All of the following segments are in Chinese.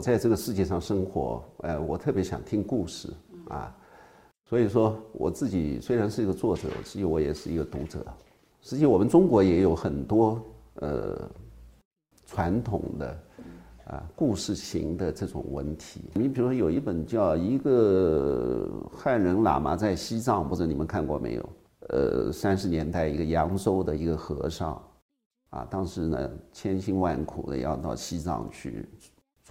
在这个世界上生活，呃，我特别想听故事啊，所以说我自己虽然是一个作者，实际我也是一个读者。实际我们中国也有很多呃传统的啊故事型的这种文体。你比如说有一本叫《一个汉人喇嘛在西藏》，不知道你们看过没有？呃，三十年代一个扬州的一个和尚，啊，当时呢千辛万苦的要到西藏去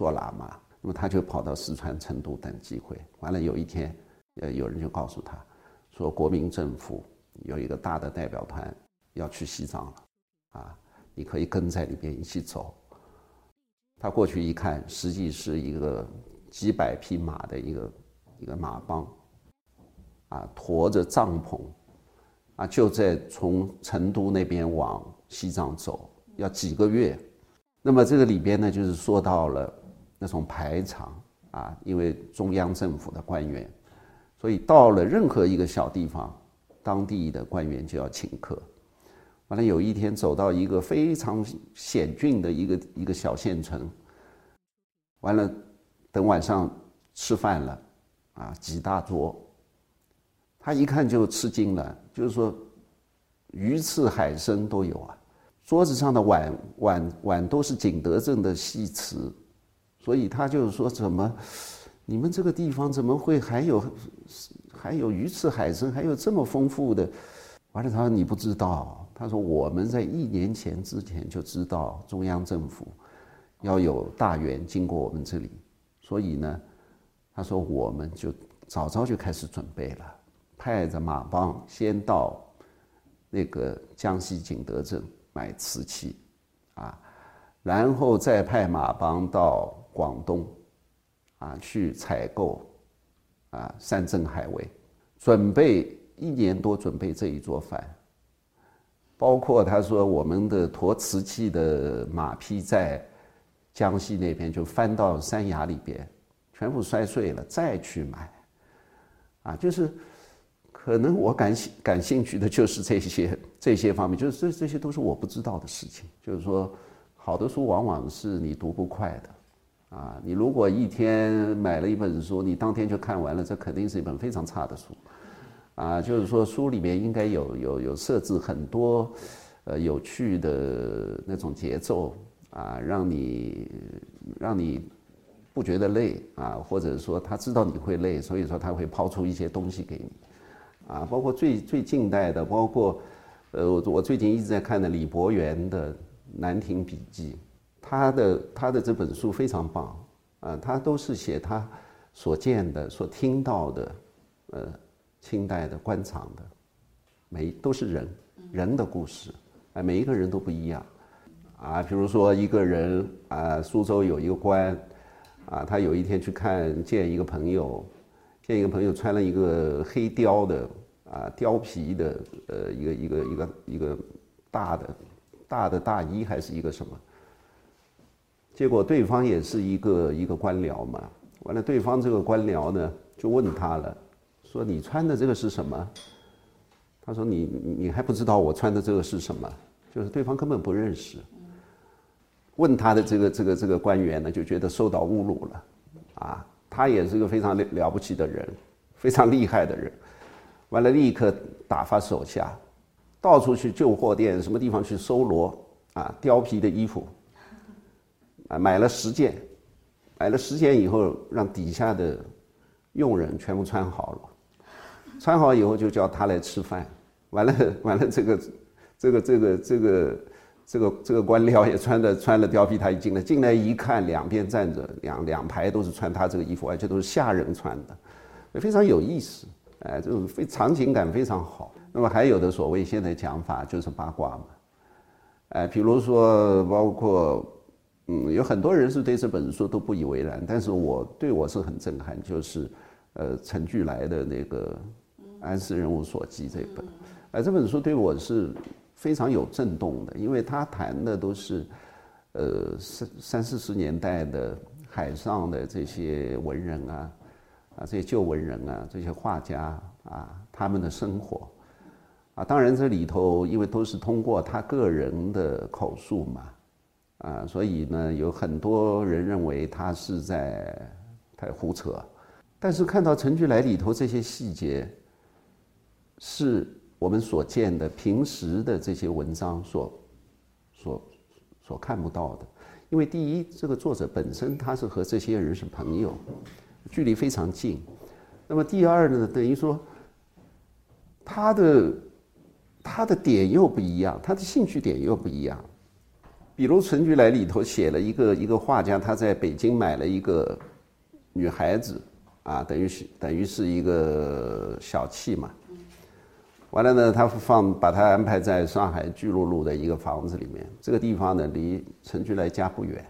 做喇嘛，那么他就跑到四川成都等机会。完了有一天，呃，有人就告诉他，说国民政府有一个大的代表团要去西藏了，啊，你可以跟在里边一起走。他过去一看，实际是一个几百匹马的一个一个马帮，啊，驮着帐篷。啊，就在从成都那边往西藏走，要几个月。那么这个里边呢，就是说到了那种排场啊，因为中央政府的官员，所以到了任何一个小地方，当地的官员就要请客。完了有一天走到一个非常险峻的一个一个小县城，完了等晚上吃饭了，啊，几大桌。他一看就吃惊了，就是说，鱼翅海参都有啊，桌子上的碗碗碗都是景德镇的细瓷，所以他就是说，怎么，你们这个地方怎么会还有，还有鱼翅海参，还有这么丰富的？完了，他说你不知道，他说我们在一年前之前就知道中央政府要有大员经过我们这里，所以呢，他说我们就早早就开始准备了。派着马帮先到那个江西景德镇买瓷器，啊，然后再派马帮到广东，啊，去采购，啊，山珍海味，准备一年多准备这一桌饭。包括他说我们的驮瓷器的马匹在江西那边就翻到山崖里边，全部摔碎了，再去买，啊，就是。可能我感兴感兴趣的就是这些这些方面，就是这这些都是我不知道的事情。就是说，好的书往往是你读不快的，啊，你如果一天买了一本书，你当天就看完了，这肯定是一本非常差的书，啊，就是说书里面应该有有有设置很多，呃，有趣的那种节奏啊，让你让你不觉得累啊，或者说他知道你会累，所以说他会抛出一些东西给你。啊，包括最最近代的，包括，呃，我我最近一直在看的李博源的《南亭笔记》，他的他的这本书非常棒，啊，他都是写他所见的、所听到的，呃，清代的官场的，每都是人人的故事，啊，每一个人都不一样，啊，比如说一个人啊，苏州有一个官，啊，他有一天去看见一个朋友，见一个朋友穿了一个黑貂的。啊，貂皮的，呃，一个一个一个一个大的大的大衣，还是一个什么？结果对方也是一个一个官僚嘛。完了，对方这个官僚呢，就问他了，说你穿的这个是什么？他说你你还不知道我穿的这个是什么？就是对方根本不认识。问他的这个这个这个官员呢，就觉得受到侮辱了。啊，他也是个非常了了不起的人，非常厉害的人。完了，立刻打发手下，到处去旧货店，什么地方去搜罗啊，貂皮的衣服，啊，买了十件，买了十件以后，让底下的佣人全部穿好了，穿好以后就叫他来吃饭。完了，完了，这个，这个，这个，这个，这个，这个官僚也穿着穿了貂皮，他一进来，进来一看，两边站着两两排都是穿他这个衣服，而且都是下人穿的，非常有意思。哎，这种非场景感非常好。那么还有的所谓现在讲法就是八卦嘛，哎，比如说包括，嗯，有很多人是对这本书都不以为然，但是我对我是很震撼，就是，呃，陈巨来的那个《安史人物所记》这本，哎，这本书对我是非常有震动的，因为他谈的都是，呃，三三四十年代的海上的这些文人啊。啊，这些旧文人啊，这些画家啊，他们的生活，啊，当然这里头因为都是通过他个人的口述嘛，啊，所以呢，有很多人认为他是在在胡扯。但是看到陈菊来里头这些细节，是我们所见的平时的这些文章所所所看不到的。因为第一，这个作者本身他是和这些人是朋友，距离非常近。那么第二呢，等于说他的他的点又不一样，他的兴趣点又不一样。比如陈菊来里头写了一个一个画家，他在北京买了一个女孩子，啊，等于是等于是一个小妾嘛。完了呢，他放把他安排在上海巨鹿路的一个房子里面。这个地方呢，离陈菊来家不远。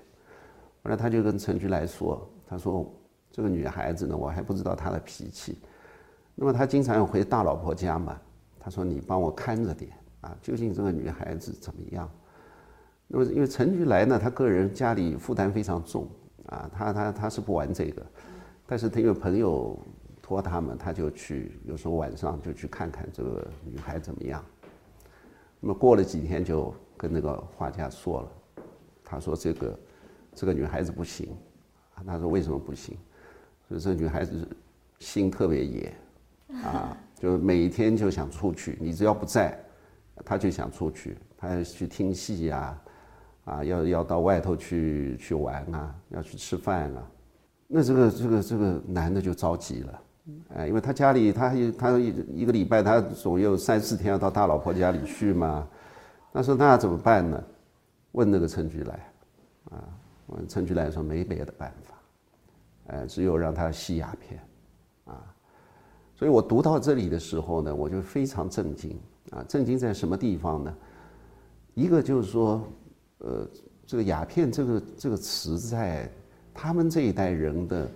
完了，他就跟陈菊来说：“他说这个女孩子呢，我还不知道她的脾气。那么她经常要回大老婆家嘛。他说你帮我看着点啊，究竟这个女孩子怎么样？那么因为陈菊来呢，他个人家里负担非常重啊，他他他是不玩这个，但是他有朋友。”托他们，他就去，有时候晚上就去看看这个女孩怎么样。那么过了几天，就跟那个画家说了，他说这个这个女孩子不行，他说为什么不行？说这女孩子心特别野，啊，就每一天就想出去，你只要不在，他就想出去，他要去听戏呀，啊要要到外头去去玩啊，要去吃饭啊。那这个这个这个男的就着急了。哎，因为他家里，他他一一个礼拜，他总有三四天要到大老婆家里去嘛。他说那怎么办呢？问那个陈菊来，啊，问陈菊来说没别的办法，哎，只有让他吸鸦片，啊。所以我读到这里的时候呢，我就非常震惊啊！震惊在什么地方呢？一个就是说，呃，这个鸦片这个这个词在他们这一代人的。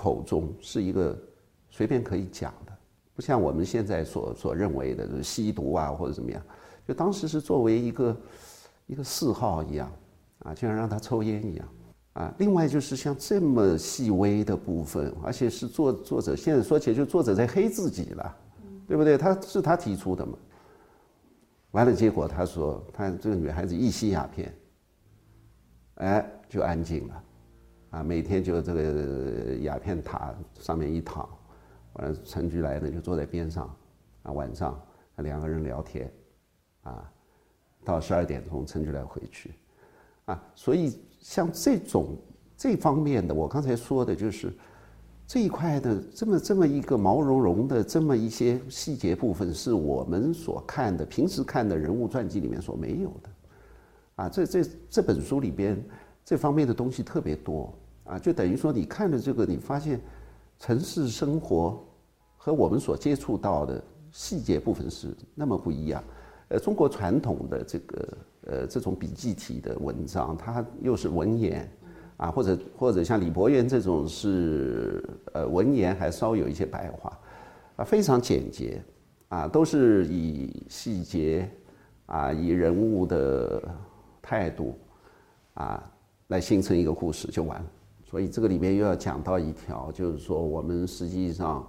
口中是一个随便可以讲的，不像我们现在所所认为的就是吸毒啊或者怎么样，就当时是作为一个一个嗜好一样，啊，就像让他抽烟一样，啊，另外就是像这么细微的部分，而且是作作者现在说起来就作者在黑自己了，对不对？他是他提出的嘛，完了结果他说他这个女孩子一吸鸦片，哎，就安静了。啊，每天就这个鸦片塔上面一躺，完了陈菊来呢就坐在边上，啊晚上两个人聊天，啊，到十二点钟陈菊来回去，啊，所以像这种这方面的，我刚才说的就是这一块的这么这么一个毛茸茸的这么一些细节部分，是我们所看的平时看的人物传记里面所没有的，啊，这这这本书里边。这方面的东西特别多啊，就等于说你看了这个，你发现城市生活和我们所接触到的细节部分是那么不一样。呃，中国传统的这个呃这种笔记体的文章，它又是文言啊，或者或者像李伯元这种是呃文言还稍有一些白话啊，非常简洁啊，都是以细节啊，以人物的态度啊。来形成一个故事就完了，所以这个里面又要讲到一条，就是说我们实际上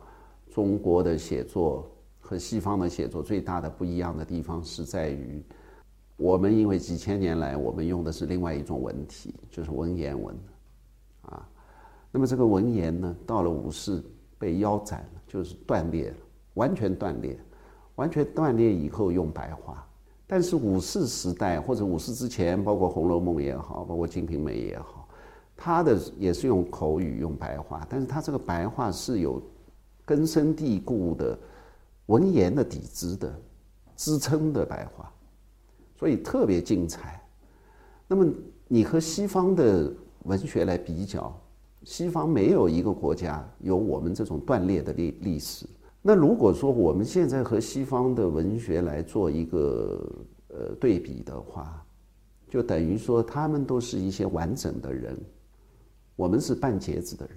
中国的写作和西方的写作最大的不一样的地方是在于，我们因为几千年来我们用的是另外一种文体，就是文言文，啊，那么这个文言呢，到了五四被腰斩了，就是断裂了，完全断裂，完全断裂以后用白话。但是五四时代或者五四之前，包括《红楼梦》也好，包括《金瓶梅》也好，它的也是用口语、用白话，但是它这个白话是有根深蒂固的文言的底子的支撑的白话，所以特别精彩。那么你和西方的文学来比较，西方没有一个国家有我们这种断裂的历历史。那如果说我们现在和西方的文学来做一个呃对比的话，就等于说他们都是一些完整的人，我们是半截子的人，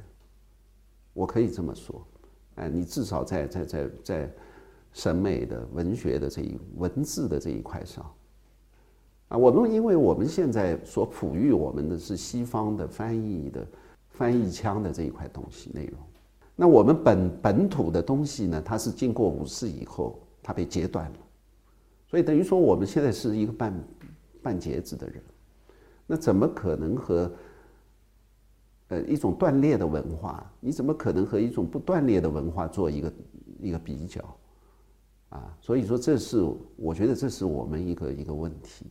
我可以这么说，哎，你至少在在在在审美的文学的这一文字的这一块上，啊，我们因为我们现在所哺育我们的是西方的翻译的翻译腔的这一块东西内容。那我们本本土的东西呢？它是经过五四以后，它被截断了，所以等于说我们现在是一个半半截子的人。那怎么可能和呃一种断裂的文化？你怎么可能和一种不断裂的文化做一个一个比较？啊，所以说这是我觉得这是我们一个一个问题。